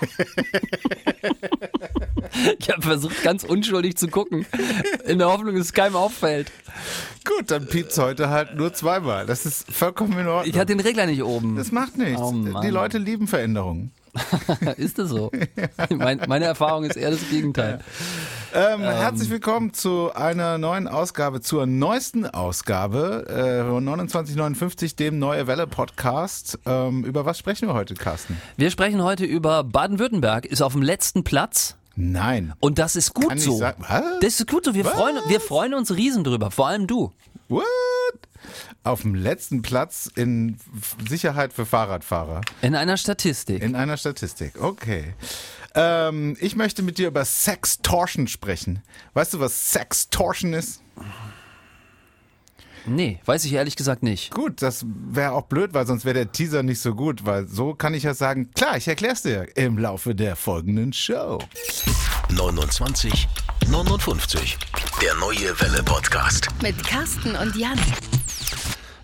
ich habe versucht, ganz unschuldig zu gucken, in der Hoffnung, dass es keinem auffällt. Gut, dann piept's heute halt nur zweimal. Das ist vollkommen in Ordnung. Ich hatte den Regler nicht oben. das macht nichts. Oh. Die Leute lieben Veränderungen. ist das so? Mein, meine Erfahrung ist eher das Gegenteil. Ähm, herzlich willkommen zu einer neuen Ausgabe, zur neuesten Ausgabe äh, von 2959, dem Neue Welle Podcast. Ähm, über was sprechen wir heute, Carsten? Wir sprechen heute über Baden-Württemberg, ist auf dem letzten Platz. Nein. Und das ist gut Kann ich so. sagen- Was? Das ist gut so. Wir Was? freuen, wir freuen uns riesen drüber. Vor allem du. What? Auf dem letzten Platz in Sicherheit für Fahrradfahrer. In einer Statistik. In einer Statistik. Okay. Ähm, ich möchte mit dir über Sextortion sprechen. Weißt du, was Sextortion ist? nee, weiß ich ehrlich gesagt nicht. Gut, das wäre auch blöd, weil sonst wäre der Teaser nicht so gut, weil so kann ich ja sagen, klar, ich erklär's dir im Laufe der folgenden Show. 29 59. Der neue Welle Podcast. Mit Carsten und Jan.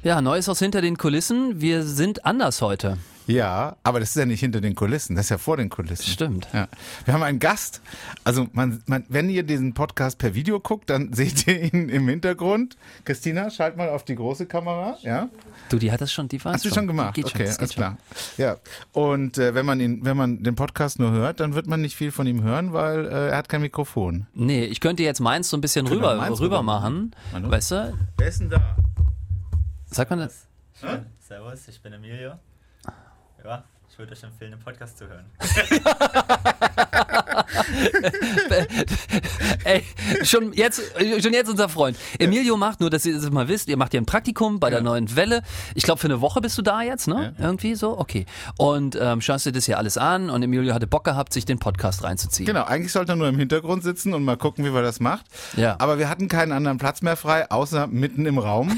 Ja, Neues aus hinter den Kulissen. Wir sind anders heute. Ja, aber das ist ja nicht hinter den Kulissen, das ist ja vor den Kulissen. Stimmt. Ja. Wir haben einen Gast. Also, man, man, wenn ihr diesen Podcast per Video guckt, dann seht ihr ihn im Hintergrund. Christina, schalt mal auf die große Kamera. Ja. Du, die hat das schon, die weiß Hast du schon gemacht? Geht schon, okay, das alles geht schon. klar. Ja. Und äh, wenn man ihn, wenn man den Podcast nur hört, dann wird man nicht viel von ihm hören, weil äh, er hat kein Mikrofon. Nee, ich könnte jetzt meins so ein bisschen Genau, rüber, rüber rüber machen. Manu? Weißt du? Wer ist denn da? Sagt man das? Servus, ich bin Emilio. Ja, ich würde euch empfehlen, den Podcast zu hören. Ey, schon jetzt, schon jetzt unser Freund. Emilio macht, nur dass ihr das mal wisst, ihr macht ja ein Praktikum bei der neuen Welle. Ich glaube, für eine Woche bist du da jetzt, ne? Irgendwie so? Okay. Und ähm, schaust dir das hier alles an und Emilio hatte Bock gehabt, sich den Podcast reinzuziehen. Genau, eigentlich sollte er nur im Hintergrund sitzen und mal gucken, wie man das macht. Ja. Aber wir hatten keinen anderen Platz mehr frei, außer mitten im Raum.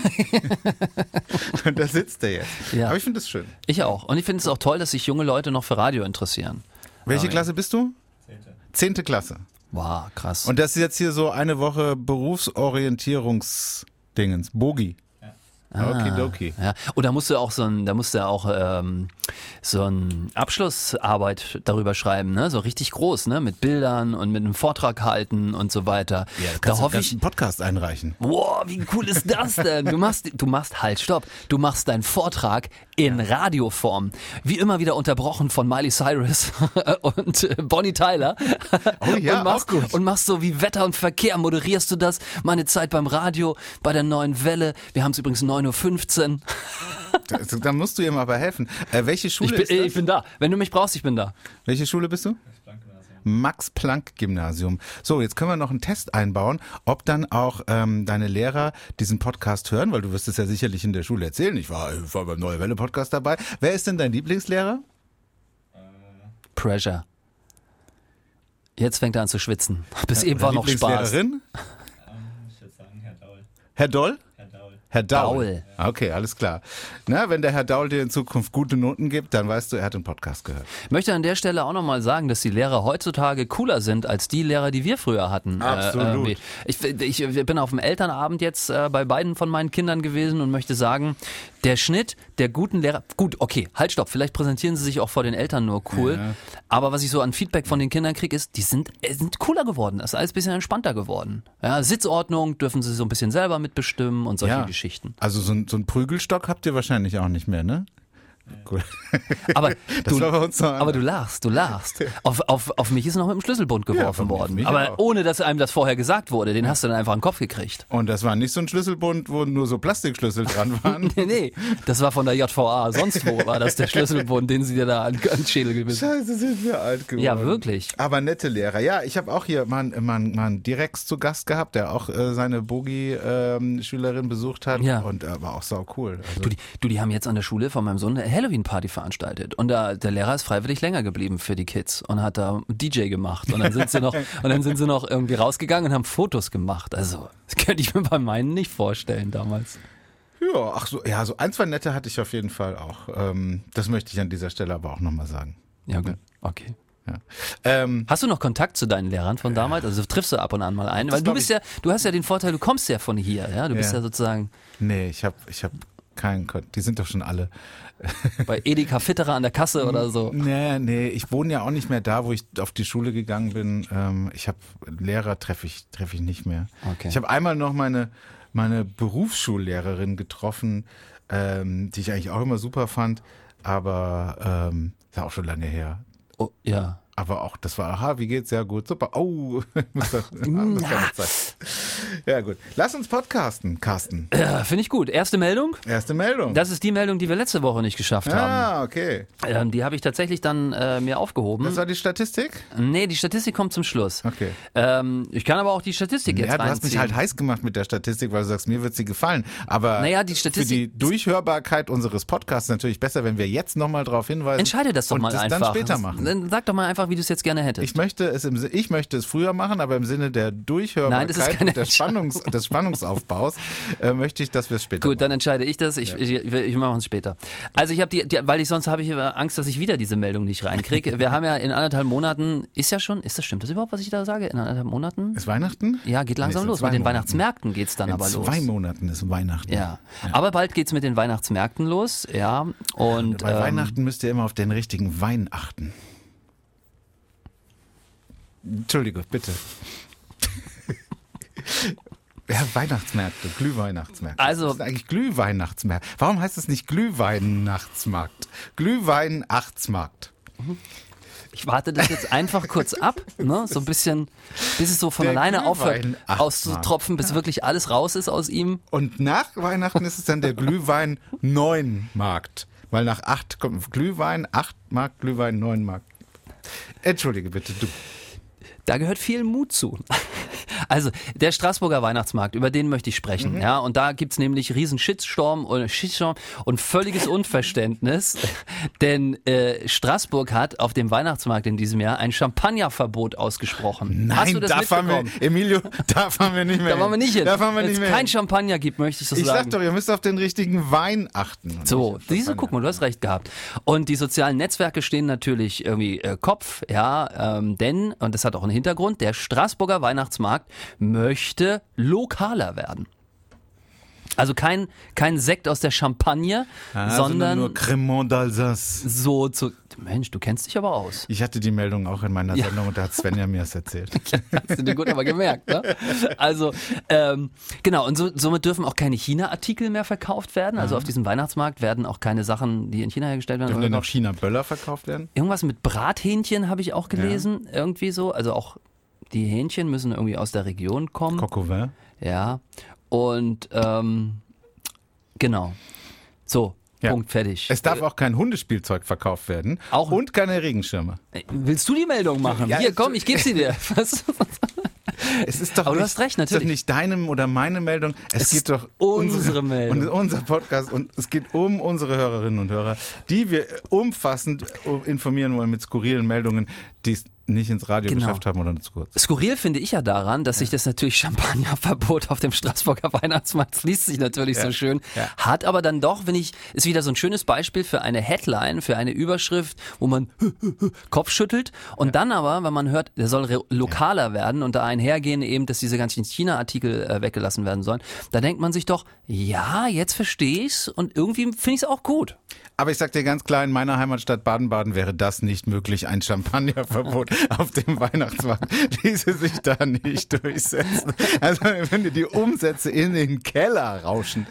und da sitzt er jetzt. Ja. Aber ich finde das schön. Ich auch. Und ich finde es auch toll, dass sich junge Leute noch für Radio interessieren. Welche Klasse bist du? Zehnte. Zehnte Klasse. Wow, krass. Und das ist jetzt hier so eine Woche Berufsorientierungsdingens. Bogi. Okidoki. Ja, und da musst du auch so ein, da musst du auch ähm, so ein Abschlussarbeit darüber schreiben, ne? So richtig groß, ne? Mit Bildern und mit einem Vortrag halten und so weiter. da hoffe ich, einen Podcast einreichen. Wow, wie cool ist das denn? Du machst, du machst halt, stopp. Du machst deinen Vortrag in Radioform. Wie immer wieder unterbrochen von Miley Cyrus und äh, Bonnie Tyler. Oh ja, und machst, auch gut. Und machst so wie Wetter und Verkehr, moderierst du das. Meine Zeit beim Radio, bei der neuen Welle. Wir haben es übrigens 9.15 Uhr. Da, da musst du ihm aber helfen. Äh, welche Ich Schule bin, ist das? ich bin da. Wenn du mich brauchst, ich bin da. welche Schule bist du? Max-Planck-Gymnasium. So, jetzt können wir noch einen Test einbauen, ob dann auch ähm, deine Lehrer diesen Podcast hören, weil du wirst es ja sicherlich in der Schule erzählen. Ich war, ich war beim Neue Welle Podcast dabei. Wer ist denn dein Lieblingslehrer? Pressure. Jetzt fängt er an zu schwitzen. Bis eben war noch Spaß. Lieblingslehrerin? Ich würde sagen, Herr Daul. Herr Doll? Herr Daul. Daul. Okay, alles klar. Na, wenn der Herr Daul dir in Zukunft gute Noten gibt, dann weißt du, er hat den Podcast gehört. Ich möchte an der Stelle auch nochmal sagen, dass die Lehrer heutzutage cooler sind als die Lehrer, die wir früher hatten. Absolut. irgendwie. ich, ich bin auf dem Elternabend jetzt äh, bei beiden von meinen Kindern gewesen und möchte sagen, der Schnitt der guten Lehrer, gut, okay, halt stopp, vielleicht präsentieren sie sich auch vor den Eltern nur cool, aber was ich so an Feedback von den Kindern kriege, ist, die sind, äh, sind cooler geworden, es ist alles ein bisschen entspannter geworden. Ja, Sitzordnung dürfen sie so ein bisschen selber mitbestimmen und solche Geschichten. Also so, ein- so einen Prügelstock habt ihr wahrscheinlich auch nicht mehr, ne? Gut. Aber du, aber du lachst, du lachst. Auf, auf, auf mich ist noch mit dem Schlüsselbund geworfen auf worden. Aber auch. ohne, dass einem das vorher gesagt wurde. Den hast du dann einfach in den Kopf gekriegt. Und das war nicht so ein Schlüsselbund, wo nur so Plastikschlüssel dran waren. Nee, nee, das war von der JVA. Sonst wo war das der Schlüsselbund, den sie dir da an, an den Schädel gewissen. Scheiße, sind wir alt geworden. Ja, wirklich. Aber nette Lehrer. Ja, ich habe auch hier mal, mal, mal einen Direx zu Gast gehabt, der auch äh, seine Bogi-Schülerin besucht hat. Ja. Und äh, war auch sau cool. Also, Du die, du, die haben jetzt an der Schule von meinem Sohn eine Halloween-Party veranstaltet. Und da, der Lehrer ist freiwillig länger geblieben für die Kids und hat da DJ gemacht. Und dann sind sie noch, und dann sind sie noch irgendwie rausgegangen und haben Fotos gemacht. Also, das könnte ich mir bei meinen nicht vorstellen damals. ja, ach so, ja, so ein, zwei nette hatte ich auf jeden Fall auch. Ähm, das möchte ich an dieser Stelle aber auch nochmal sagen. Ja, gut. Okay. Ja. Ähm, Hast du noch Kontakt zu deinen Lehrern von damals? Also triffst du ab und an mal ein? Das Weil du bist ja, du hast ja den Vorteil, du kommst ja von hier, ja. Du bist Ja. ja sozusagen. nee, ich habe ich hab kein, die sind doch schon alle. Bei Edeka Fitterer an der Kasse oder so. Nee, nee, ich wohne ja auch nicht mehr da, wo ich auf die Schule gegangen bin. Ähm, ich habe Lehrer treffe ich, treffe ich nicht mehr. Okay. Ich habe einmal noch meine, meine Berufsschullehrerin getroffen, ähm, die ich eigentlich auch immer super fand, aber ähm, ist ja auch schon lange her. Oh, ja. Aber auch, das war, aha, wie geht's? Ja, gut, super. Oh, muss das, das kann nicht sein. Ja, gut. Lass uns podcasten, Carsten. Ja, Finde ich gut. Erste Meldung. Erste Meldung. Das ist die Meldung, die wir letzte Woche nicht geschafft haben. ah, okay. Ähm, die habe ich tatsächlich dann äh, mir aufgehoben. Das war die Statistik? Nee, die Statistik kommt zum Schluss. Okay. Ähm, ich kann aber auch die Statistik jetzt Ja, du hast mich reinziehen. halt heiß gemacht mit der Statistik, weil du sagst, mir wird sie gefallen. Aber Naja, die Statistik- für die Durchhörbarkeit unseres Podcasts natürlich besser, wenn wir jetzt nochmal darauf hinweisen. Entscheide das doch und mal das einfach. dann später machen. Dann sag doch mal einfach, wie du es jetzt gerne hättest. Ich möchte es im, ich möchte es früher machen, aber im Sinne der Nein, Durchhörbarkeit keine und der Spannungs, des Spannungsaufbaus äh, möchte ich, dass wir es später Gut, dann machen. entscheide ich das. Ich, ich, ich, ich mache es später. Also ich habe die, die, weil ich sonst habe ich Angst, dass ich wieder diese Meldung nicht reinkriege. Wir haben ja in anderthalb Monaten, ist ja schon, ist das stimmt das überhaupt, was ich da sage? In anderthalb Monaten? Ist Weihnachten? Ja, geht langsam Nee, in los. Mit den Monaten. Weihnachtsmärkten geht's dann In aber los. zwei Monaten ist Weihnachten. Ja. aber bald geht's mit den Weihnachtsmärkten los, ja. Und Bei ähm, Weihnachten müsst ihr immer auf den richtigen Wein achten. Entschuldige, bitte. Ja, Weihnachtsmärkte, Glühweihnachtsmärkte. Also- das ist eigentlich Glühweihnachtsmärkte. Warum heißt es nicht Glühweinnachtsmarkt? Glühweinachtsmarkt. Ich warte das jetzt einfach kurz ab, ne? so ein bisschen, bis es so von Der alleine aufhört auszutropfen, bis wirklich alles raus ist aus ihm. Und nach Weihnachten ist es dann der Glühwein 9 Markt. Weil nach 8 kommt Glühwein, 8 Mark, Glühwein 9 Mark. Entschuldige bitte, du. Da gehört viel Mut zu. Also, der Straßburger Weihnachtsmarkt, über den möchte ich sprechen. Mhm. Ja, und da gibt's nämlich riesen Shitstorm und, Shitstorm und völliges Unverständnis. Denn äh, Straßburg hat auf dem Weihnachtsmarkt in diesem Jahr ein Champagnerverbot ausgesprochen. Hast du das da fahren wir, mitbekommen? Emilio, da fahren wir nicht mehr Da wollen wir nicht hin. Da fahren wir Wenn nicht es mehr kein. Champagner gibt, möchte ich das Ich sagen. sag doch, ihr müsst auf den richtigen Wein achten. So, diese, guck mal, du hast recht gehabt. Und die sozialen Netzwerke stehen natürlich irgendwie äh, Kopf, ja, ähm, denn, und das hat auch einen Hintergrund, der Straßburger Weihnachtsmarkt möchte lokaler werden. Also kein, kein Sekt aus der Champagne, Ah, sondern nur Cremant d'Alsace. so zu. Mensch, du kennst dich aber aus. Ich hatte die Meldung auch in meiner Ja. Sendung und da hat Svenja mir das erzählt. Hast du dir gut aber gemerkt, ne? Also, ähm, genau, und so, somit dürfen auch keine China-Artikel mehr verkauft werden. Also auf diesem Weihnachtsmarkt werden auch keine Sachen, die in China hergestellt werden, Dürfen denn noch China-Böller verkauft werden? Irgendwas mit Brathähnchen habe ich auch gelesen, irgendwie so. Also auch die Hähnchen müssen irgendwie aus der Region kommen. Coq? Ja. Und ähm, genau. So, Ja. Punkt fertig. Es darf auch kein Hundespielzeug verkauft werden. Auch- und keine Regenschirme. Äh, Willst du die Meldung machen? Ja, Hier, komm, ich gebe sie dir. Was? Es ist doch Aber du nicht, hast recht, es ist doch natürlich. nicht deinem oder meine Meldung. Es, Es geht doch unsere Meldung. Und unser Podcast und es geht um unsere Hörerinnen und Hörer, die wir umfassend informieren wollen mit skurrilen Meldungen, die es nicht ins Radio Genau. geschafft haben oder zu kurz. Skurril finde ich ja daran, dass sich das natürlich Champagnerverbot auf dem Straßburger Weihnachtsmarkt liest sich natürlich so schön, Ja. hat aber dann doch, wenn ich, ist wieder so ein schönes Beispiel für eine Headline, für eine Überschrift, wo man Kopf schüttelt und dann aber, wenn man hört, der soll lokaler werden und da einhergehen eben, dass diese ganzen China-Artikel äh, weggelassen werden sollen, da denkt man sich doch, ja, jetzt verstehe ich's und irgendwie finde ich es auch gut. Aber ich sag dir ganz klar, in meiner Heimatstadt Baden-Baden wäre das nicht möglich. Ein Champagnerverbot auf dem Weihnachtsmarkt ließe sich da nicht durchsetzen. Also wenn dir die Umsätze in den Keller rauschen.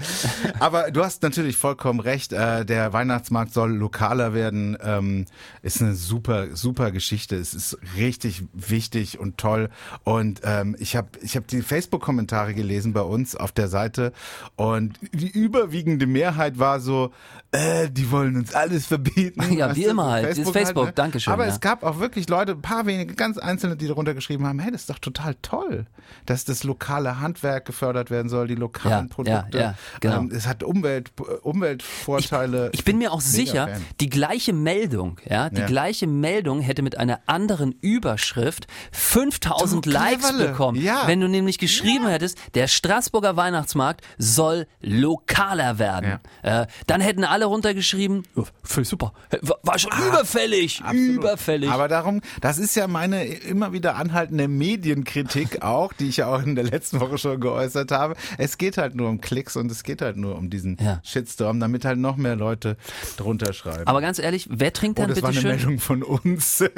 Aber du hast natürlich vollkommen recht. Äh, der Weihnachtsmarkt soll lokaler werden. Ähm, ist eine super, super Geschichte. Es ist richtig wichtig und toll. Und ähm, ich habe ich hab die Facebook-Kommentare gelesen bei uns auf der Seite und die überwiegende Mehrheit war so, äh, die wollen uns alles verbieten. Ja, wie immer halt. Das ist Facebook, ne? Dankeschön, Aber ja. es gab auch wirklich Leute, ein paar wenige, ganz einzelne, die darunter geschrieben haben, hey, das ist doch total toll, dass das lokale Handwerk gefördert werden soll, die lokalen Ja, ja, Produkte. ja, genau. ähm, es hat Umwelt, Umweltvorteile. Ich bin mir auch sicher, Fan. die gleiche Meldung, ja, die Ja. gleiche Meldung hätte mit einer anderen Überschrift 5000 Du Likes bekommen. Ja. Wenn du nämlich geschrieben hättest, der Straßburger Weihnachtsmarkt soll lokaler werden. Äh, dann hätten alle runtergeschrieben, "Ja, voll super, war war schon überfällig, Ah, Absolut. überfällig. Aber darum, das ist ja meine immer wieder anhaltende Medienkritik auch, die ich ja auch in der letzten Woche schon geäußert habe. Es geht halt nur um Klicks und es geht halt nur um diesen Ja. Shitstorm, damit halt noch mehr Leute drunter schreiben. Aber ganz ehrlich, wer trinkt Oh, denn das war bitte eine schön? Meldung von uns.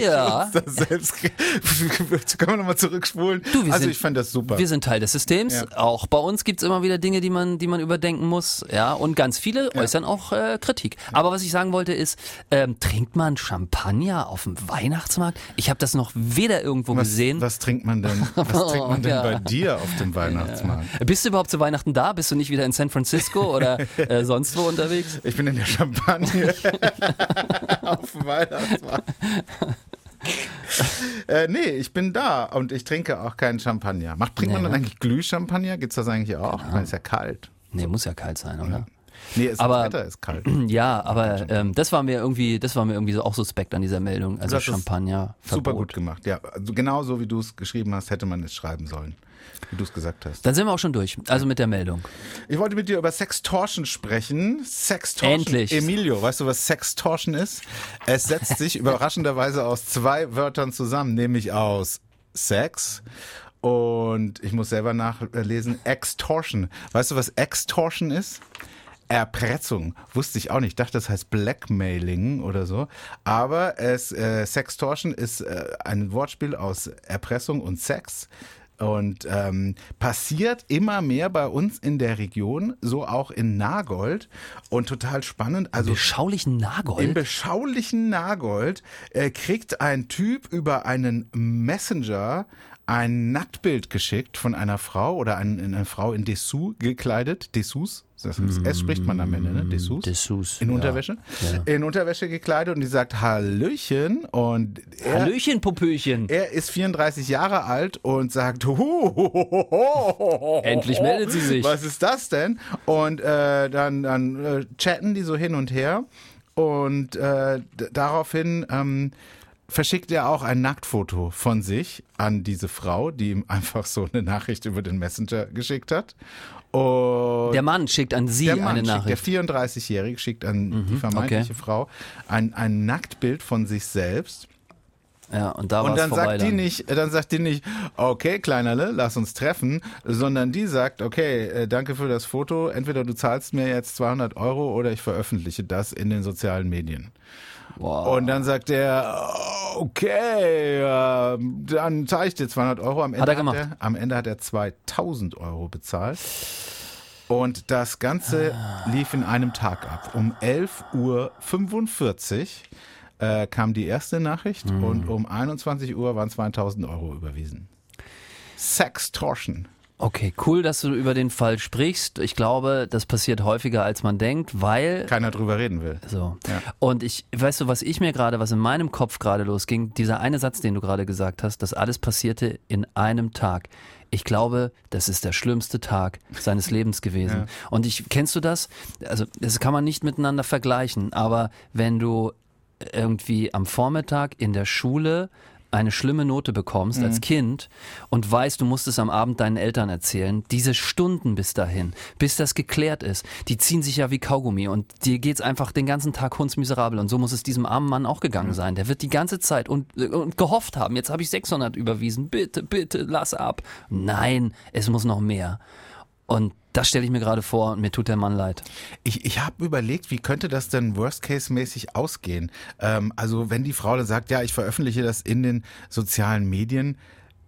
Ja. Uns selbst Können wir nochmal zurückspulen? Du, wir also sind- ich fand das super. Wir sind Teil des Systems. Ja. Auch bei uns gibt's immer wieder Dinge, die man, die man überdenken muss. Ja, und ganz viele äußern auch äh, Kritik. Aber was ich sagen wollte ist, ähm, trinkt man Champagner auf dem Weihnachtsmarkt? Ich habe das noch weder irgendwo was, gesehen. was trinkt man denn? Was trinkt man denn ja. bei dir auf dem Weihnachtsmarkt? Bist du überhaupt zu Weihnachten da? Bist du nicht wieder in San Francisco oder äh, sonst wo unterwegs? Ich bin in der Champagne auf dem Weihnachtsmarkt. äh, nee, ich bin da und ich trinke auch keinen Champagner. Macht, trinkt man Nee, dann ne? eigentlich Glühchampagner? Gibt's das eigentlich auch? Ich meine, ist ja kalt. Nee, muss ja kalt sein, oder? Nee, es, Aber- das Wetter ist kalt. Ja, aber ähm, das war mir irgendwie, das war mir irgendwie so auch suspekt an dieser Meldung. Also Champagner. Super gut gemacht. Ja, also genau so wie du es geschrieben hast, hätte man es schreiben sollen. Wie du es gesagt hast. Dann sind wir auch schon durch. Also mit der Meldung. Ich wollte mit dir über Sextortion sprechen. Sextortion. Endlich. Emilio, weißt du, was Sextortion ist? Es setzt sich überraschenderweise aus zwei Wörtern zusammen, nämlich aus Sex und ich muss selber nachlesen, Extortion. Weißt du, was Extortion ist? Erpressung. Wusste ich auch nicht. Ich dachte, das heißt Blackmailing oder so. Aber es, äh, Sextortion ist äh, ein Wortspiel aus Erpressung und Sex. Und ähm, passiert immer mehr bei uns in der Region, so auch in Nagold. Und total spannend. Also Beschaulichen im Nagold. beschaulichen Nagold äh, kriegt ein Typ über einen Messenger ein Nacktbild geschickt von einer Frau oder ein, eine Frau in Dessous gekleidet. Dessous, das S spricht man am Ende, ne? Dessous. Dessous, In ja. Unterwäsche. In Unterwäsche gekleidet und die sagt Hallöchen und er, Hallöchen, Popöchen. er ist 34 Jahre alt und sagt, "Huhuhuhuhuhu, Endlich meldet sie sich. Was ist das denn? Und äh, dann, dann äh, chatten die so hin und her und äh, daraufhin ähm, verschickt er auch ein Nacktfoto von sich an diese Frau, die ihm einfach so eine Nachricht über den Messenger geschickt hat. Und Der Mann schickt an Sie eine schickt, der Nachricht. Mhm, 34-Jährige schickt an die vermeintliche okay. Frau ein, ein Nacktbild von sich selbst. Ja, und da Und dann sagt die dann. nicht, dann sagt die nicht, okay, Kleinerle, lass uns treffen, sondern die sagt, okay, äh, danke für das Foto, entweder du zahlst mir jetzt 200 Euro oder ich veröffentliche das in den sozialen Medien. Wow. Und dann sagt er, okay, äh, dann zahle ich dir 200 Euro. Am Ende Hat er gemacht. er, am Ende hat er 2000 Euro bezahlt. Und das Ganze lief in einem Tag ab. Um 11.45 Uhr äh, kam die erste Nachricht Mhm. und um 21 Uhr waren 2000 Euro überwiesen. Sextortion. Okay, cool, dass du über den Fall sprichst. Ich glaube, das passiert häufiger, als man denkt, weil Keiner drüber reden will. So. Ja. Und ich, weißt du, was ich mir gerade, was in meinem Kopf gerade losging, dieser eine Satz, den du gerade gesagt hast, das alles passierte in einem Tag. Ich glaube, das ist der schlimmste Tag seines Lebens gewesen. Und ich, kennst du das? Also, das kann man nicht miteinander vergleichen, aber wenn du irgendwie am Vormittag in der Schule eine schlimme Note bekommst als Kind und weißt, du musst es am Abend deinen Eltern erzählen, diese Stunden bis dahin, bis das geklärt ist, die ziehen sich ja wie Kaugummi und dir geht's einfach den ganzen Tag hundsmiserabel und so muss es diesem armen Mann auch gegangen sein. Der wird die ganze Zeit und, und gehofft haben, jetzt habe ich 600 überwiesen, bitte, bitte, lass ab. Nein, es muss noch mehr. Und das stelle ich mir gerade vor und mir tut der Mann leid. Ich, ich habe überlegt, wie könnte das denn Worst-Case-mäßig ausgehen? Ähm, also wenn die Frau dann sagt, ja, ich veröffentliche das in den sozialen Medien,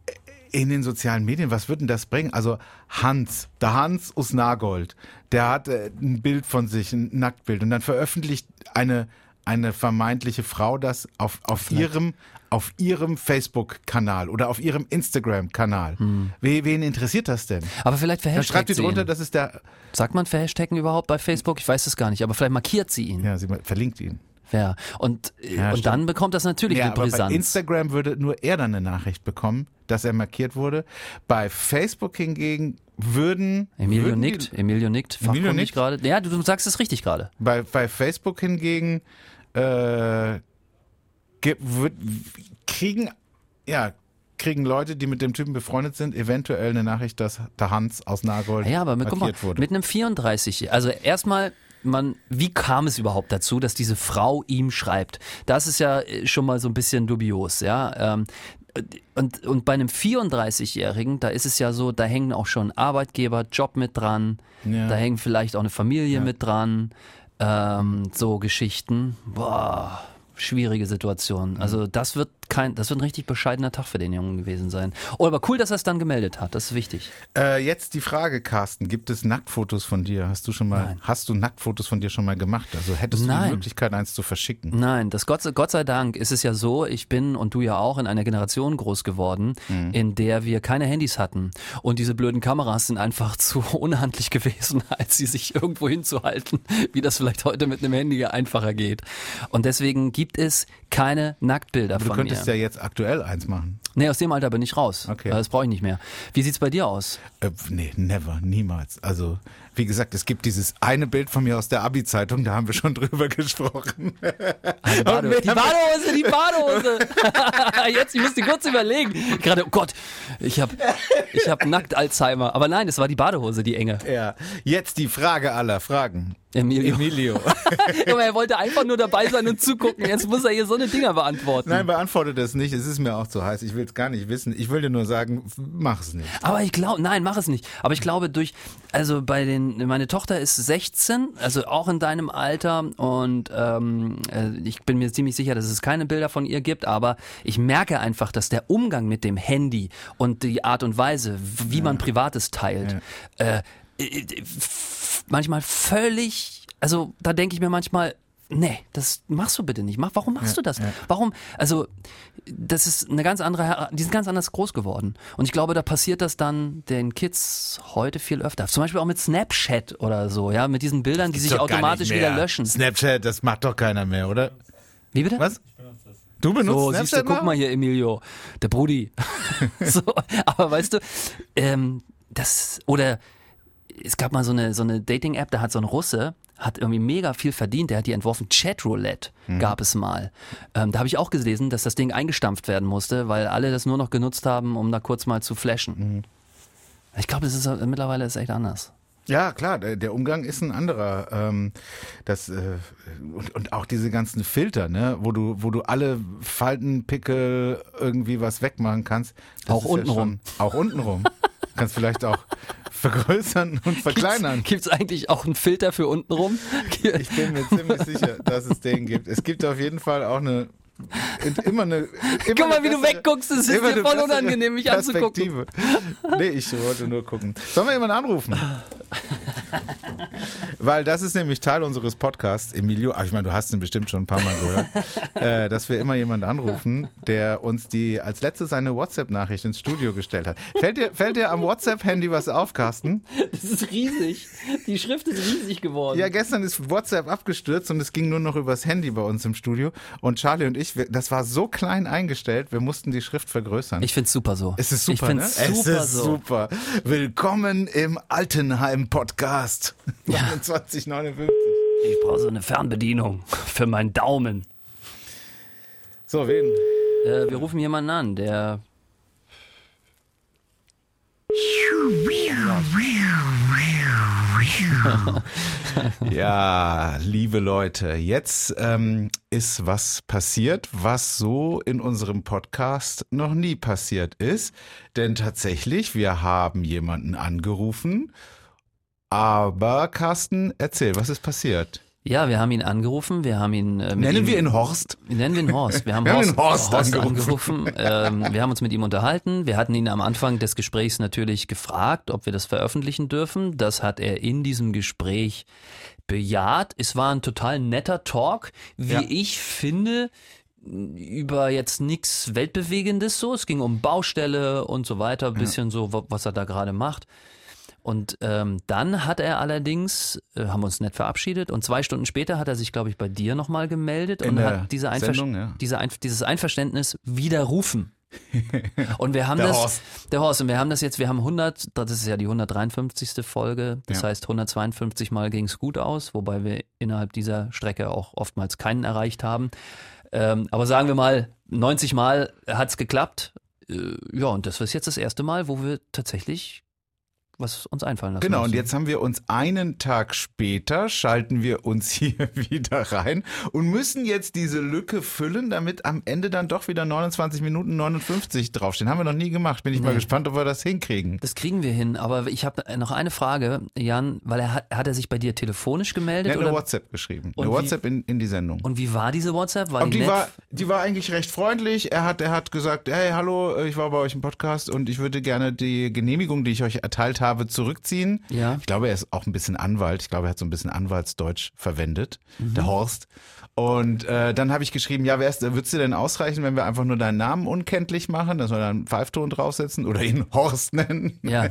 äh, in den sozialen Medien, was wird denn das bringen? Also Hans, der Hans aus Nagold, der hat äh, ein Bild von sich, ein Nacktbild und dann veröffentlicht eine, eine vermeintliche Frau das auf, auf ihrem auf ihrem Facebook-Kanal oder auf ihrem Instagram-Kanal. We- Wen interessiert das denn? Aber vielleicht Dann schreibt verhashtagt sie drunter, das ist der, Sagt man verhashtaggen überhaupt bei Facebook? Ich weiß es gar nicht, aber vielleicht markiert sie ihn. ja, sie verlinkt ihn. Ja. Und, äh, Ja, und stimmt. dann bekommt das natürlich Ja, eine aber bei Brisanz. Instagram würde nur er dann eine Nachricht bekommen, dass er markiert wurde. Bei Facebook hingegen würden Emilio würden die- nickt, Emilio nickt, Emilio nickt. gerade. Ja, du, du sagst es richtig gerade. Bei, bei Facebook hingegen äh, kriegen ja kriegen Leute, die mit dem Typen befreundet sind, eventuell eine Nachricht, dass der Hans aus Nagold Ja, aber mit, mal, wurde. mit einem 34, also erstmal man, wie kam es überhaupt dazu, dass diese Frau ihm schreibt? Das ist ja äh, schon mal so ein bisschen dubios, ja. Ähm, und, und bei einem 34-Jährigen, da ist es ja so, da hängen auch schon Arbeitgeber, Job mit dran, Ja. da hängt vielleicht auch eine Familie Ja. mit dran, ähm, so Geschichten. Boah, schwierige Situation. Also das wird kein, das wird ein richtig bescheidener Tag für den Jungen gewesen sein. Oh, aber cool, dass er es dann gemeldet hat. Das ist wichtig. Äh, jetzt die Frage, Carsten, gibt es Nacktfotos von dir? Hast du schon mal, Nein. hast du Nacktfotos von dir schon mal gemacht? Also hättest du die Nein. Möglichkeit, eins zu verschicken? Nein, das Gott, sei- Gott sei Dank ist es ja so, ich bin und du ja auch in einer Generation groß geworden, Mhm. in der wir keine Handys hatten. Und diese blöden Kameras sind einfach zu unhandlich gewesen, als sie sich irgendwo hinzuhalten, wie das vielleicht heute mit einem Handy einfacher geht. Und deswegen gibt es keine Nacktbilder von könntest mir. ja jetzt aktuell eins machen. nee, aus dem Alter bin ich raus. Okay. Äh, Das brauche ich nicht mehr. Wie sieht's bei dir aus? Äh, nee, never, niemals. Also, wie gesagt, es gibt dieses eine Bild von mir aus der Abi-Zeitung, da haben wir schon drüber gesprochen. Die, Bade die Badehose, die Badehose. Jetzt, ich musste kurz überlegen. Gerade, oh Gott, ich habe ich hab nackt Alzheimer. Aber nein, es war die Badehose, die enge. Ja, jetzt die Frage aller Fragen. Emilio. Emilio. Aber er wollte einfach nur dabei sein und zugucken. Jetzt muss er hier so eine Dinger beantworten. Nein, beantworte das nicht. Es ist mir auch zu heiß. Ich will es gar nicht wissen. Ich will dir nur sagen, mach es nicht. Aber ich glaube, nein, mach es nicht. Aber ich glaube durch, also bei den, meine Tochter ist 16, also auch in deinem Alter und ähm, äh, ich bin mir ziemlich sicher, dass es keine Bilder von ihr gibt, aber ich merke einfach, dass der Umgang mit dem Handy und die Art und Weise, wie man Privates teilt, äh, äh, manchmal völlig, also da denke ich mir manchmal, Nee, das machst du bitte nicht. Mach, warum machst du das? Warum? Also, das ist eine ganz andere, die sind ganz anders groß geworden. Und ich glaube, da passiert das dann den Kids heute viel öfter. Zum Beispiel auch mit Snapchat oder so, ja, mit diesen Bildern, die sich automatisch wieder löschen. Snapchat, das macht doch keiner mehr, oder? Wie bitte? Was? Du benutzt So, Snapchat siehst du, guck mal hier, Emilio, der Brudi. so, aber weißt du, ähm, das, oder es gab mal so eine, so eine Dating-App, da hat so ein Russe, hat irgendwie mega viel verdient, der hat die entworfen, Chatroulette Mhm. gab es mal. Ähm, da habe ich auch gelesen, dass das Ding eingestampft werden musste, weil alle das nur noch genutzt haben, um da kurz mal zu flashen. Mhm. Ich glaube, das ist mittlerweile ist echt anders. Ja, klar, der, der Umgang ist ein anderer. Ähm, das, äh, und, und auch diese ganzen Filter, ne, wo du, wo du alle Falten, Pickel, irgendwie was wegmachen kannst. Auch ja untenrum. schon- Auch untenrum. kannst vielleicht auch vergrößern und verkleinern. Gibt es eigentlich auch einen Filter für untenrum? Ich bin mir ziemlich sicher, dass es den gibt. Es gibt auf jeden Fall auch eine immer eine. Immer Guck mal, wie du wegguckst, es ist dir eine voll unangenehm, mich anzugucken. Nee, ich wollte nur gucken. Sollen wir jemanden anrufen? Weil das ist nämlich Teil unseres Podcasts, Emilio. Ach, ich meine, du hast ihn bestimmt schon ein paar Mal gehört, äh, dass wir immer jemanden anrufen, der uns die als letztes eine WhatsApp-Nachricht ins Studio gestellt hat. Fällt dir, fällt dir am WhatsApp-Handy was auf, Carsten? Das ist riesig. Die Schrift ist riesig geworden. Ja, gestern ist WhatsApp abgestürzt und es ging nur noch übers Handy bei uns im Studio. Und Charlie und ich, wir, das war so klein eingestellt, wir mussten die Schrift vergrößern. Ich find's super so. es ist super, ich find's ne? super es ist so. super. Willkommen im Altenheim-Podcast. 2059. Ich brauche so eine Fernbedienung für meinen Daumen. So, wen? Äh, wir rufen jemanden an, der. Ja, liebe Leute, jetzt ähm, ist was passiert, was so in unserem Podcast noch nie passiert ist. Denn tatsächlich, wir haben jemanden angerufen. Aber Carsten, erzähl, was ist passiert? Ja, wir haben ihn angerufen, wir haben ihn. Äh, Nennen ihm, wir ihn Horst? Nennen wir ihn Horst. Wir haben, Wir haben Horst, Horst angerufen. ähm, wir haben uns mit ihm unterhalten. Wir hatten ihn am Anfang des Gesprächs natürlich gefragt, ob wir das veröffentlichen dürfen. Das hat er in diesem Gespräch bejaht. Es war ein total netter Talk, wie Ja. ich finde über jetzt nichts Weltbewegendes so. Es ging um Baustelle und so weiter, ein bisschen so, wa- was er da gerade macht. Und ähm, dann hat er allerdings, äh, haben wir uns nett verabschiedet und zwei Stunden später hat er sich, glaube ich, bei dir nochmal gemeldet In und hat diese Einver Sendung, ja. diese Einf dieses Einverständnis widerrufen. Und wir haben Der das, Horst. der Horst, und wir haben das jetzt, wir haben 100, das ist ja die 153. Folge, das Ja. heißt 152 Mal ging es gut aus, wobei wir innerhalb dieser Strecke auch oftmals keinen erreicht haben. Ähm, aber sagen wir mal, 90 Mal hat es geklappt. Äh, ja, und das ist jetzt das erste Mal, wo wir tatsächlich was uns einfallen lassen. Genau, und müssen. jetzt haben wir uns einen Tag später, schalten wir uns hier wieder rein und müssen jetzt diese Lücke füllen, damit am Ende dann doch wieder 29 Minuten 59 draufstehen. Haben wir noch nie gemacht. Bin ich mal Nee. gespannt, ob wir das hinkriegen. Das kriegen wir hin, aber ich habe noch eine Frage, Jan, weil er hat, hat er sich bei dir telefonisch gemeldet Er hat eine oder WhatsApp geschrieben. Eine wie- WhatsApp in, in die Sendung. und wie war diese WhatsApp? War Und die, die war, die war eigentlich recht freundlich. Er hat, er hat gesagt, hey, hallo, ich war bei euch im Podcast und ich würde gerne die Genehmigung, die ich euch erteilt habe, zurückziehen. Ja. Ich glaube, er ist auch ein bisschen Anwalt. Ich glaube, er hat so ein bisschen Anwaltsdeutsch verwendet, Mhm. der Horst. Und äh, dann habe ich geschrieben, ja, wär's, würdest dir denn ausreichen, wenn wir einfach nur deinen Namen unkenntlich machen, dass wir dann einen Pfeifton draufsetzen oder ihn Horst nennen? ja,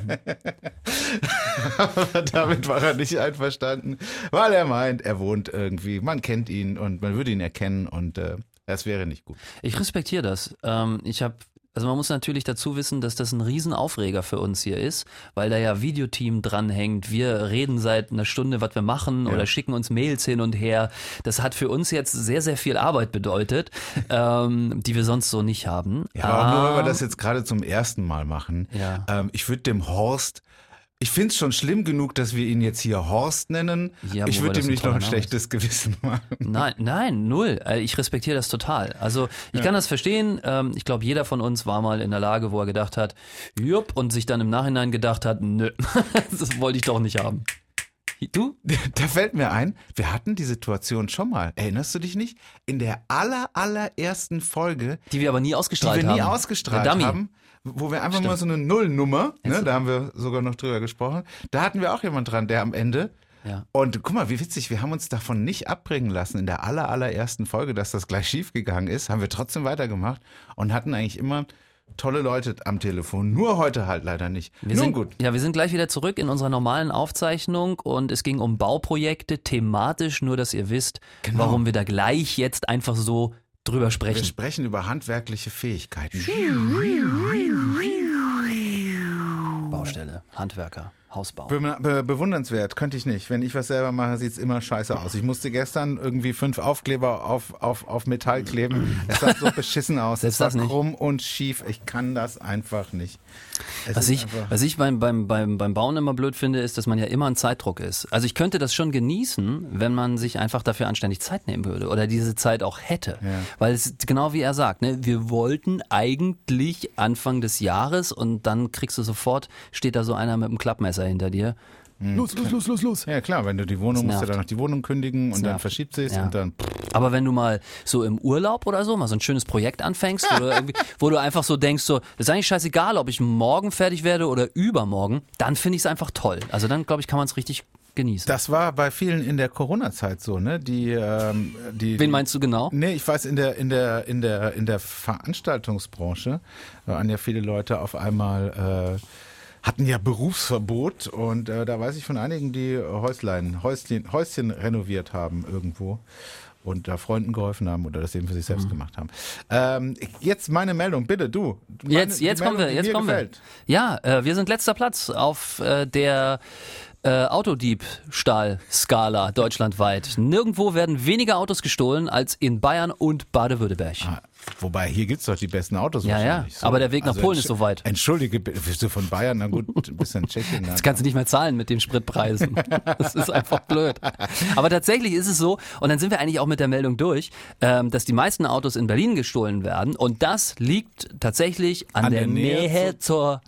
Aber damit war er nicht einverstanden, weil er meint, er wohnt irgendwie, man kennt ihn und man würde ihn erkennen und äh, das wäre nicht gut. ich respektiere das. Ähm, ich habe also man muss natürlich dazu wissen, dass das ein Riesenaufreger für uns hier ist, weil da ja Videoteam dranhängt. Wir reden seit einer Stunde, was wir machen oder schicken uns Mails hin und her. Das hat für uns jetzt sehr, sehr viel Arbeit bedeutet, ähm, die wir sonst so nicht haben. Ja, aber nur weil wir Ah, das jetzt gerade zum ersten Mal machen. Ja. Ähm, ich würde dem Horst, ich finde es schon schlimm genug, dass wir ihn jetzt hier Horst nennen. Ja, ich würde ihm nicht noch ein schlechtes Gewissen machen. Nein, nein, null. Äh, Ich respektiere das total. Also ich kann das verstehen. Ähm, Ich glaube, jeder von uns war mal in der Lage, wo er gedacht hat, jupp, und sich dann im Nachhinein gedacht hat, nö, das wollte ich doch nicht haben. Du? Da fällt mir ein, wir hatten die Situation schon mal. Erinnerst du dich nicht? In der aller, allerersten Folge, Die wir aber nie die ausgestrahlt wir haben. nie ausgestrahlt Der Dummy. haben, wo wir einfach mal so eine Nullnummer, ne, da haben wir sogar noch drüber gesprochen, da hatten wir auch jemand dran, der am Ende Ja. Und guck mal, wie witzig, wir haben uns davon nicht abbringen lassen in der aller, allerersten Folge, dass das gleich schiefgegangen ist, haben wir trotzdem weitergemacht und hatten eigentlich immer tolle Leute am Telefon. Nur heute halt leider nicht. Wir Nun sind, gut. Ja, wir sind gleich wieder zurück in unserer normalen Aufzeichnung und es ging um Bauprojekte thematisch, nur dass ihr wisst, Genau. warum wir da gleich jetzt einfach so drüber Wir sprechen. sprechen über handwerkliche Fähigkeiten. Baustelle, Handwerker, Hausbau. Be be bewundernswert, könnte ich nicht. Wenn ich was selber mache, sieht's immer scheiße aus. Ich musste gestern irgendwie fünf Aufkleber auf, auf, auf Metall kleben. Es sah so beschissen aus. Selbst es war das nicht. krumm und schief. Ich kann das einfach nicht. Es Was ich, was ich beim, beim, beim, beim Bauen immer blöd finde, ist, dass man ja immer ein Zeitdruck ist. Also ich könnte das schon genießen, wenn man sich einfach dafür anständig Zeit nehmen würde oder diese Zeit auch hätte. Ja. Weil es ist genau wie er sagt, ne, wir wollten eigentlich Anfang des Jahres und dann kriegst du sofort, steht da so einer mit einem Klappmesser hinter dir. Los, los, los, los, los. ja klar, wenn du die Wohnung, musst du dann noch die Wohnung kündigen und dann verschiebt sich's Ja. und dann. Aber wenn du mal so im Urlaub oder so mal so ein schönes Projekt anfängst, wo du, wo du einfach so denkst, so, das ist eigentlich scheißegal, ob ich morgen fertig werde oder übermorgen, dann finde ich es einfach toll. Also dann, glaube ich, kann man es richtig genießen. Das war bei vielen in der Corona-Zeit so, ne? Die, ähm, die, Wen meinst du genau? Nee, ich weiß, in der, in der, in der, in der Veranstaltungsbranche waren ja viele Leute auf einmal, äh, hatten ja Berufsverbot und äh, da weiß ich von einigen, die Häuslein, Häuschen, Häuschen renoviert haben irgendwo und da Freunden geholfen haben oder das eben für sich Mhm. selbst gemacht haben. Ähm, jetzt meine Meldung, bitte du. Meine, Jetzt, jetzt kommen Meldung, wir, die jetzt kommen gefällt. wir. Ja, äh, wir sind letzter Platz auf äh, der äh, Autodiebstahl-Skala deutschlandweit. Nirgendwo werden weniger Autos gestohlen als in Bayern und Baden-Württemberg. Ah, Wobei, hier gibt's doch die besten Autos Ja, ja, wahrscheinlich. aber der Weg nach Polen ist so weit. Entschuldige, bist du von Bayern? Na gut, ein bisschen Tschechien. Das kannst du nicht mehr zahlen mit den Spritpreisen. Das ist einfach blöd. Aber tatsächlich ist es so, und dann sind wir eigentlich auch mit der Meldung durch, ähm, dass die meisten Autos in Berlin gestohlen werden. Und das liegt tatsächlich an, An der, der Nähe, Nähe zur.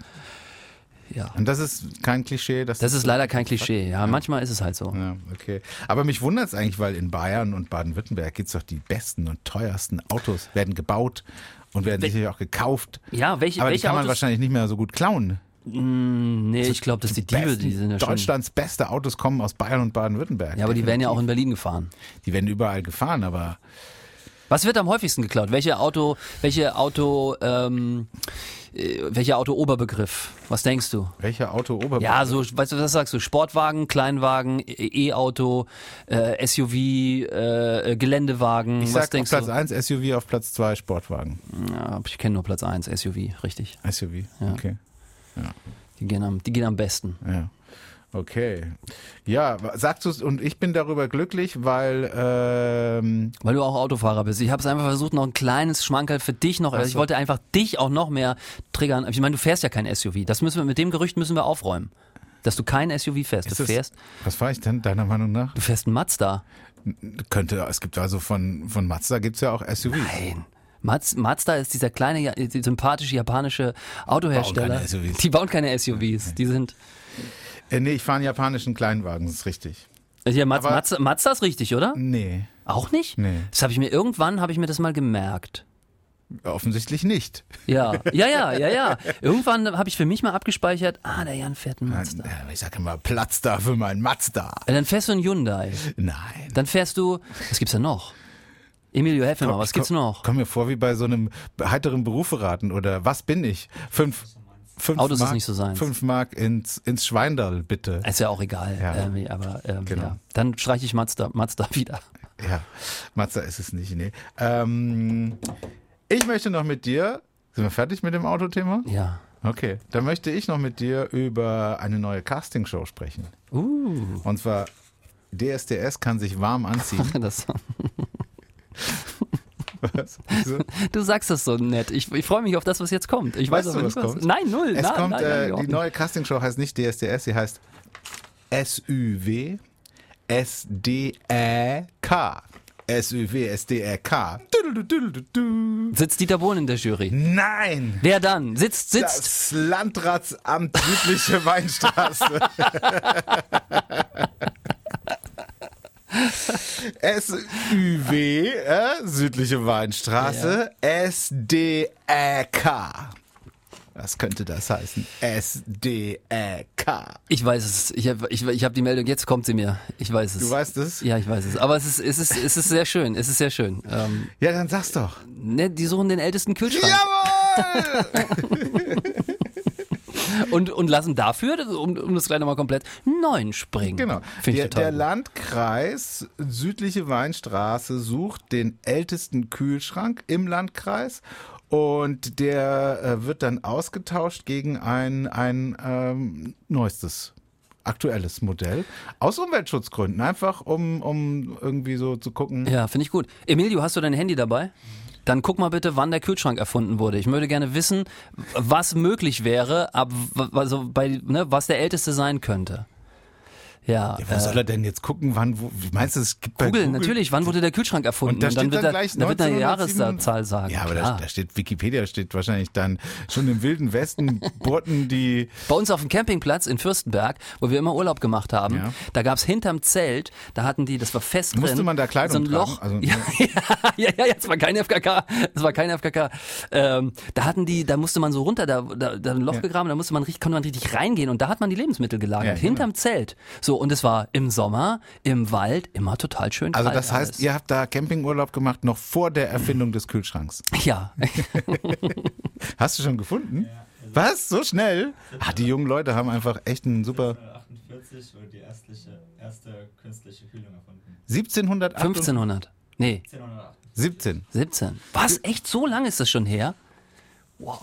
Ja. Und das ist kein Klischee. Das, Das ist leider kein Klischee. Ja, manchmal ist es halt so. Ja, okay. Aber mich wundert es eigentlich, weil in Bayern und Baden-Württemberg gibt's doch die besten und teuersten Autos, werden gebaut und werden sicherlich auch gekauft. Ja, welche, Aber die welche kann man Autos? wahrscheinlich nicht mehr so gut klauen. Nee, ich glaube, dass die Diebe, Besten- die sind ja schon. Deutschlands beste Autos kommen aus Bayern und Baden-Württemberg. Ja, aber die werden ja auch Definitiv. in Berlin gefahren. Die werden überall gefahren, aber Was wird am häufigsten geklaut? Welche Auto, welche Auto, ähm, äh, welcher Auto-Oberbegriff? Was denkst du? welcher Auto Ober Ja, so, weißt du, was sagst du? Sportwagen, Kleinwagen, E- E-Auto, äh, SUV, äh, Geländewagen. Ich was sag auf denkst Platz du? 1 SUV, auf Platz 2 Sportwagen. Ja, ich kenne nur Platz 1, SUV, richtig. SUV, Ja. okay. Die gehen am, die gehen am besten. Ja. Okay. Ja, sagst du und ich bin darüber glücklich, weil ähm, Weil du auch Autofahrer bist. Ich habe es einfach versucht, noch ein kleines Schmankerl für dich noch. Ich so. wollte einfach dich auch noch mehr triggern. Ich meine, du fährst ja kein SUV. Das müssen wir mit dem Gerücht müssen wir aufräumen. dass du kein SUV fährst. Ist Du das- fährst, Was fahre ich denn deiner Meinung nach? du fährst einen Mazda. Könnte, es gibt also von, von Mazda gibt's ja auch SUVs. Nein. Maz, Mazda ist dieser kleine, sympathische japanische Autohersteller. Bauen. Die bauen keine SUVs. Die sind. Äh, nee, ich fahre einen japanischen Kleinwagen, das ist richtig. Hier, Maz, Aber- Mazda, Mazda ist richtig, oder? Nee, Auch nicht? Nee. Das habe ich mir irgendwann habe ich mir das mal gemerkt. offensichtlich nicht. Ja, ja, ja, ja, ja. Irgendwann habe ich für mich mal abgespeichert, ah, der Jan fährt einen Mazda. Äh, Ich sage immer, Platz da für meinen Mazda. Ja, Dann fährst du einen Hyundai. Nein. Dann fährst du, was gibt's da noch? Emilio, helf mir mal, was gibt's noch? Komm mir vor wie bei so einem heiteren Beruferaten oder was bin ich? Fünf, fünf Autos ist Mark, nicht so seins. Fünf Mark ins, ins Schweindal, bitte. Ist ja auch egal. Ja. Ähm, aber ähm, Genau. ja. Dann streiche ich Mazda, Mazda wieder. Ja, Mazda ist es nicht, nee. Ähm, ich möchte noch mit dir, sind wir fertig mit dem Autothema? Ja. Okay, dann möchte ich noch mit dir über eine neue Castingshow sprechen. Uh, Und zwar DSDS kann sich warm anziehen. das, Was? Wieso? du sagst das so nett. Ich, ich freue mich auf das, was jetzt kommt. Ich Weißt weiß du, was kommt? Nein, null. Es nein, kommt, nein, äh, nein, die neue Castingshow heißt nicht DSDS, sie heißt SUW SDRK. SUW SDRK. Sitzt Dieter Bohlen in der Jury? Nein! Wer dann? Sitzt, sitzt. Das Landratsamt südliche Weinstraße. SÜW, äh, südliche Weinstraße, SDRK. Was könnte das heißen? SDRK. Ich weiß es. Ich habe ich, ich hab die Meldung, jetzt kommt sie mir. Ich weiß es. Du weißt es? Ja, ich weiß es. Aber es ist, es ist, es ist sehr schön. Es ist sehr schön. Ähm, Ja, dann sag's doch. ne, die suchen den ältesten Kühlschrank. Jawohl! Und, und lassen dafür, um, um das gleich nochmal komplett, neun springen. Genau. Der, der. Landkreis südliche Weinstraße sucht den ältesten Kühlschrank im Landkreis und der äh, wird dann ausgetauscht gegen ein, ein ähm, neuestes aktuelles Modell aus Umweltschutzgründen einfach um um irgendwie so zu gucken Ja, finde ich gut. Emilio, hast du dein Handy dabei? Dann guck mal bitte, wann der Kühlschrank erfunden wurde. Ich würde gerne wissen, was möglich wäre, ab, also bei, ne, was der älteste sein könnte. Ja, ja, wo äh, soll er denn jetzt gucken wann wo, wie meinst du es gibt bei Google, Google natürlich, wann wurde der Kühlschrank erfunden? Und da steht dann wird dann er, gleich dann wird eine 1907 Jahreszahl sagen. Ja, aber da, da steht Wikipedia steht wahrscheinlich dann schon im wilden Westen Botten die Bei uns auf dem Campingplatz in Fürstenberg, wo wir immer Urlaub gemacht haben, Ja. da gab's hinterm Zelt, da hatten die, das war fest drin. Musste man da Kleidung so ein? Loch. Also- ja, ja, ja, ja, es war kein FKK. Es war kein FKK. Ähm, da hatten die, da musste man so runter, da, da, da ein Loch Ja. gegraben, da musste man richtig, konnte man richtig reingehen und da hat man die Lebensmittel gelagert. Hinterm Zelt. So, und es war im Sommer, im Wald, immer total schön Also kalt das heißt, alles. ihr habt da Campingurlaub gemacht noch vor der Erfindung des Kühlschranks. Ja. Hast du schon gefunden? Was? So schnell? Ah, die jungen Leute haben einfach echt einen super 1948 wurde die erstliche, erste künstliche Kühlung erfunden. 1708 1500. Nee, 1708. 17. 17. Was? Echt so lang ist das schon her?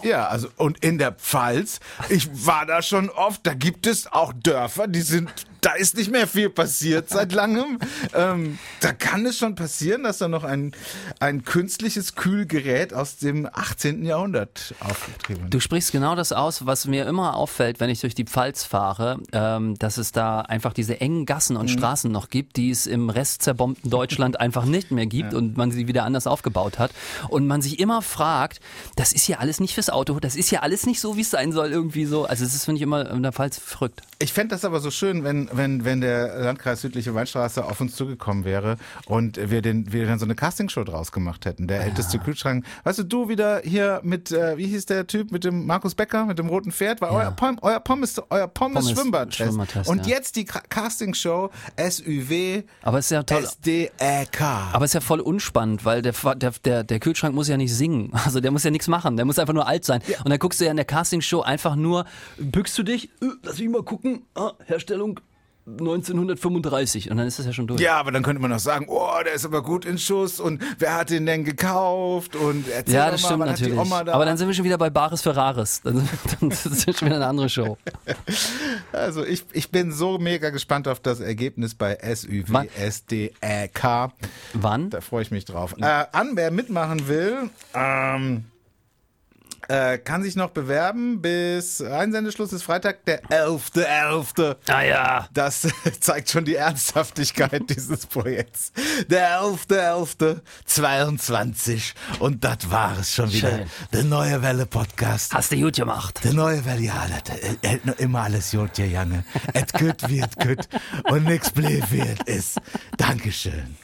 Ja, also und in der Pfalz, ich war da schon oft, da gibt es auch Dörfer, die sind, da ist nicht mehr viel passiert seit langem. Ähm, da kann es schon passieren, dass da noch ein, ein künstliches Kühlgerät aus dem 18. Jahrhundert aufgetrieben wird. Du sprichst genau das aus, was mir immer auffällt, wenn ich durch die Pfalz fahre, ähm, dass es da einfach diese engen Gassen Mhm. und Straßen noch gibt, die es im Rest zerbombten Deutschland einfach nicht mehr gibt und man sie wieder anders aufgebaut hat. Und man sich immer fragt, das ist ja alles nicht fürs Auto, das ist ja alles nicht so, wie es sein soll, irgendwie so. Also es ist, finde ich, immer in der Pfalz verrückt. Ich fände das aber so schön, wenn, wenn, wenn der Landkreis Südliche Weinstraße auf uns zugekommen wäre und wir, den, wir dann so eine Castingshow draus gemacht hätten. Der älteste Kühlschrank. Weißt du, du wieder hier mit, äh, wie hieß der Typ, mit dem Markus Becker, mit dem roten Pferd, war euer, Pom, euer Pommes, euer Pommes, Pommes- Schwimmbadtest. Schwimmbadtest, Und ja. jetzt die Ca- Castingshow SÜW Aber es ist ja toll. SDRK. Aber es ist ja voll unspannend, weil der, der, der, der Kühlschrank muss ja nicht singen. Also der muss ja nichts machen. Der muss einfach nur alt sein. Und dann guckst du ja in der Castingshow einfach nur, bückst du dich, äh, lass mich mal gucken, ah, Herstellung 1935. Und dann ist das ja schon durch. Ja, aber dann könnte man auch sagen, oh, der ist aber gut in Schuss und wer hat den denn gekauft und erzähl Ja, das mal, stimmt natürlich. Da Aber dann sind wir schon wieder bei Bares Ferraris. Dann, dann ist es schon wieder eine andere Show. Also ich, ich bin so mega gespannt auf das Ergebnis bei SÜW Wann? Da freue ich mich drauf. Äh, an, wer mitmachen will, ähm, Äh, kann sich noch bewerben bis Einsendeschluss ist Freitag, der 11.11. Ah ja. Das zeigt schon die Ernsthaftigkeit dieses Projekts. Der 11.11.22 und das war es schon wieder. Schön. Der neue Welle Podcast. Hast du gut gemacht. Der neue Welle, ja, das äh, hält noch immer alles gut, ja, Jange. Et gut wird gut und nix blöd wird ist. Dankeschön.